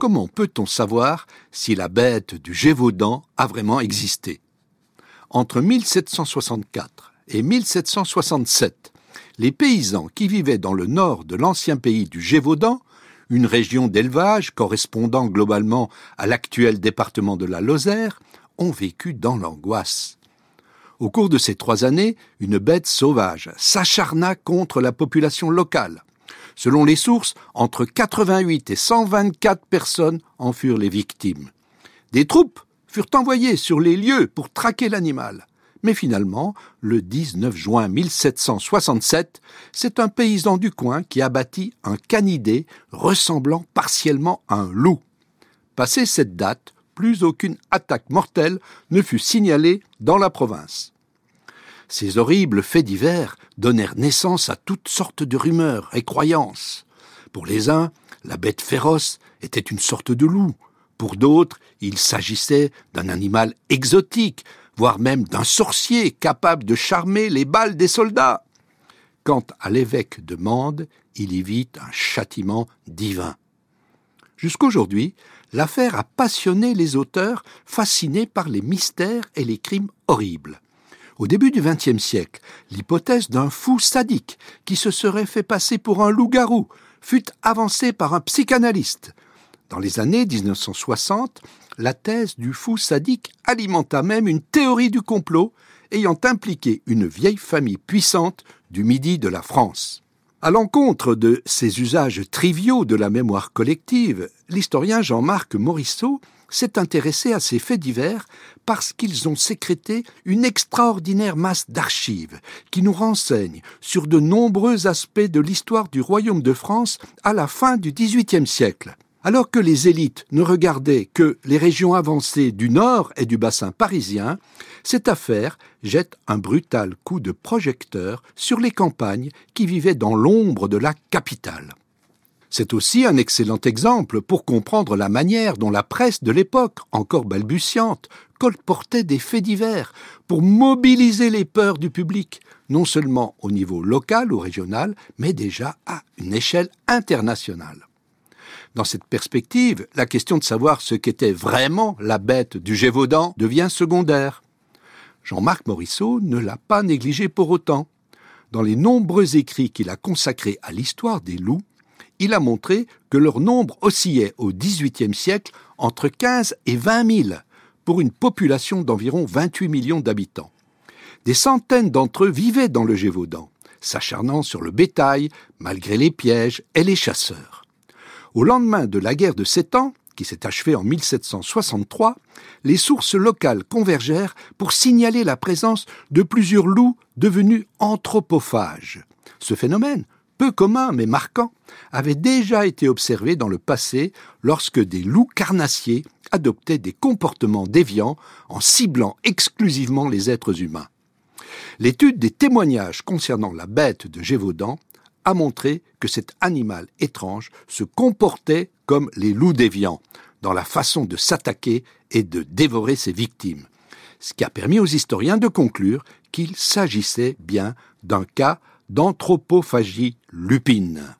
comment peut-on savoir si la bête du Gévaudan a vraiment existé? Entre 1764 et 1767, les paysans qui vivaient dans le nord de l'ancien pays du Gévaudan, une région d'élevage correspondant globalement à l'actuel département de la Lozère, ont vécu dans l'angoisse. Au cours de ces trois années, une bête sauvage s'acharna contre la population locale. Selon les sources, entre 88 et 124 personnes en furent les victimes. Des troupes furent envoyées sur les lieux pour traquer l'animal. Mais finalement, le 19 juin 1767, c'est un paysan du coin qui abattit un canidé ressemblant partiellement à un loup. Passé cette date, plus aucune attaque mortelle ne fut signalée dans la province. Ces horribles faits divers donnèrent naissance à toutes sortes de rumeurs et croyances. Pour les uns, la bête féroce était une sorte de loup. Pour d'autres, il s'agissait d'un animal exotique, voire même d'un sorcier capable de charmer les balles des soldats. Quant à l'évêque de Mende, il y vit un châtiment divin. Jusqu'aujourd'hui, l'affaire a passionné les auteurs fascinés par les mystères et les crimes horribles. Au début du XXe siècle, l'hypothèse d'un fou sadique qui se serait fait passer pour un loup-garou fut avancée par un psychanalyste. Dans les années 1960, la thèse du fou sadique alimenta même une théorie du complot ayant impliqué une vieille famille puissante du midi de la France. À l'encontre de ces usages triviaux de la mémoire collective, l'historien Jean-Marc Morisseau s'est intéressé à ces faits divers parce qu'ils ont sécrété une extraordinaire masse d'archives qui nous renseignent sur de nombreux aspects de l'histoire du royaume de France à la fin du XVIIIe siècle. Alors que les élites ne regardaient que les régions avancées du nord et du bassin parisien, cette affaire jette un brutal coup de projecteur sur les campagnes qui vivaient dans l'ombre de la capitale. C'est aussi un excellent exemple pour comprendre la manière dont la presse de l'époque, encore balbutiante, colportait des faits divers pour mobiliser les peurs du public, non seulement au niveau local ou régional, mais déjà à une échelle internationale. Dans cette perspective, la question de savoir ce qu'était vraiment la bête du Gévaudan devient secondaire. Jean-Marc Morisseau ne l'a pas négligé pour autant. Dans les nombreux écrits qu'il a consacrés à l'histoire des loups, il a montré que leur nombre oscillait au XVIIIe siècle entre 15 et 20 000 pour une population d'environ 28 millions d'habitants. Des centaines d'entre eux vivaient dans le Gévaudan, s'acharnant sur le bétail malgré les pièges et les chasseurs. Au lendemain de la guerre de Sept Ans, qui s'est achevée en 1763, les sources locales convergèrent pour signaler la présence de plusieurs loups devenus anthropophages. Ce phénomène, peu commun mais marquant, avait déjà été observé dans le passé lorsque des loups carnassiers adoptaient des comportements déviants en ciblant exclusivement les êtres humains. L'étude des témoignages concernant la bête de Gévaudan a montré que cet animal étrange se comportait comme les loups déviants, dans la façon de s'attaquer et de dévorer ses victimes, ce qui a permis aux historiens de conclure qu'il s'agissait bien d'un cas d'anthropophagie lupine.